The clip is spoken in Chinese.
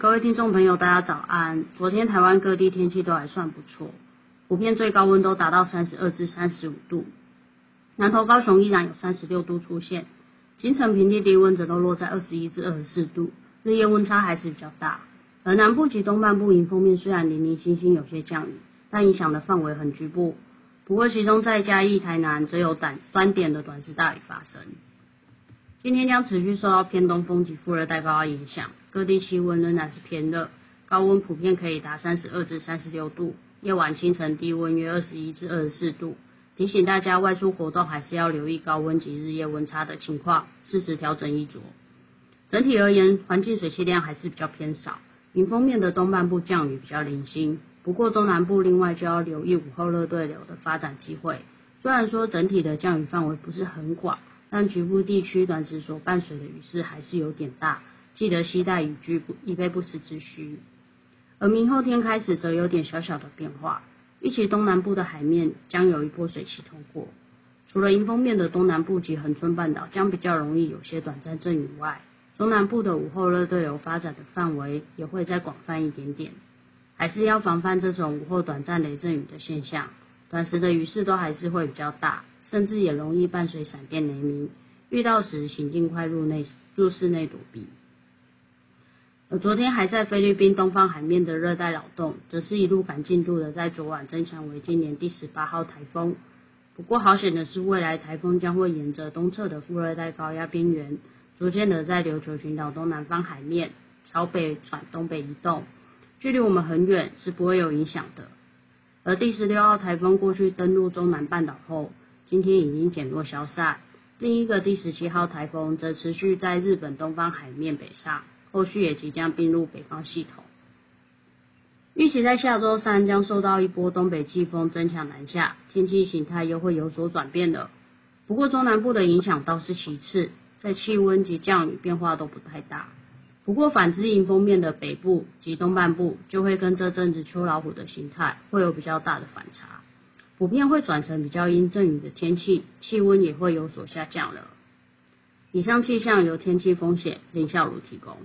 各位听众朋友，大家早安。昨天台湾各地天气都还算不错，普遍最高温都达到三十二至三十五度。南投高雄依然有三十六度出现，金城平地低温则都落在二十一至二十四度，日夜温差还是比较大。而南部及东半部迎风面虽然零零星星有些降雨，但影响的范围很局部。不过其中在嘉义、台南则有短短点的短时大雨发生。今天将持续受到偏东风及副热带高压影响，各地气温仍然是偏热，高温普遍可以达三十二至三十六度，夜晚清晨低温约二十一至二十四度。提醒大家外出活动还是要留意高温及日夜温差的情况，适时调整衣着。整体而言，环境水汽量还是比较偏少，迎风面的东半部降雨比较零星。不过中南部另外就要留意午后热对流的发展机会。虽然说整体的降雨范围不是很广。但局部地区短时所伴随的雨势还是有点大，记得携带雨具，以备不时之需。而明后天开始则有点小小的变化，预期东南部的海面将有一波水汽通过，除了迎风面的东南部及恒春半岛将比较容易有些短暂阵雨外，中南部的午后热对流发展的范围也会再广泛一点点，还是要防范这种午后短暂雷阵雨的现象，短时的雨势都还是会比较大。甚至也容易伴随闪电雷鸣，遇到时请尽快入内入室内躲避。而昨天还在菲律宾东方海面的热带扰动，则是一路赶进度的，在昨晚增强为今年第十八号台风。不过好险的是，未来台风将会沿着东侧的副热带高压边缘，逐渐的在琉球群岛东南方海面朝北转东北移动，距离我们很远，是不会有影响的。而第十六号台风过去登陆中南半岛后，今天已经减弱消散，另一个第十七号台风则持续在日本东方海面北上，后续也即将并入北方系统。预期在下周三将受到一波东北季风增强南下，天气形态又会有所转变了。不过中南部的影响倒是其次，在气温及降雨变化都不太大。不过反之，迎风面的北部及东半部就会跟这阵子秋老虎的形态会有比较大的反差。普遍会转成比较阴阵雨的天气，气温也会有所下降了。以上气象由天气风险林孝如提供。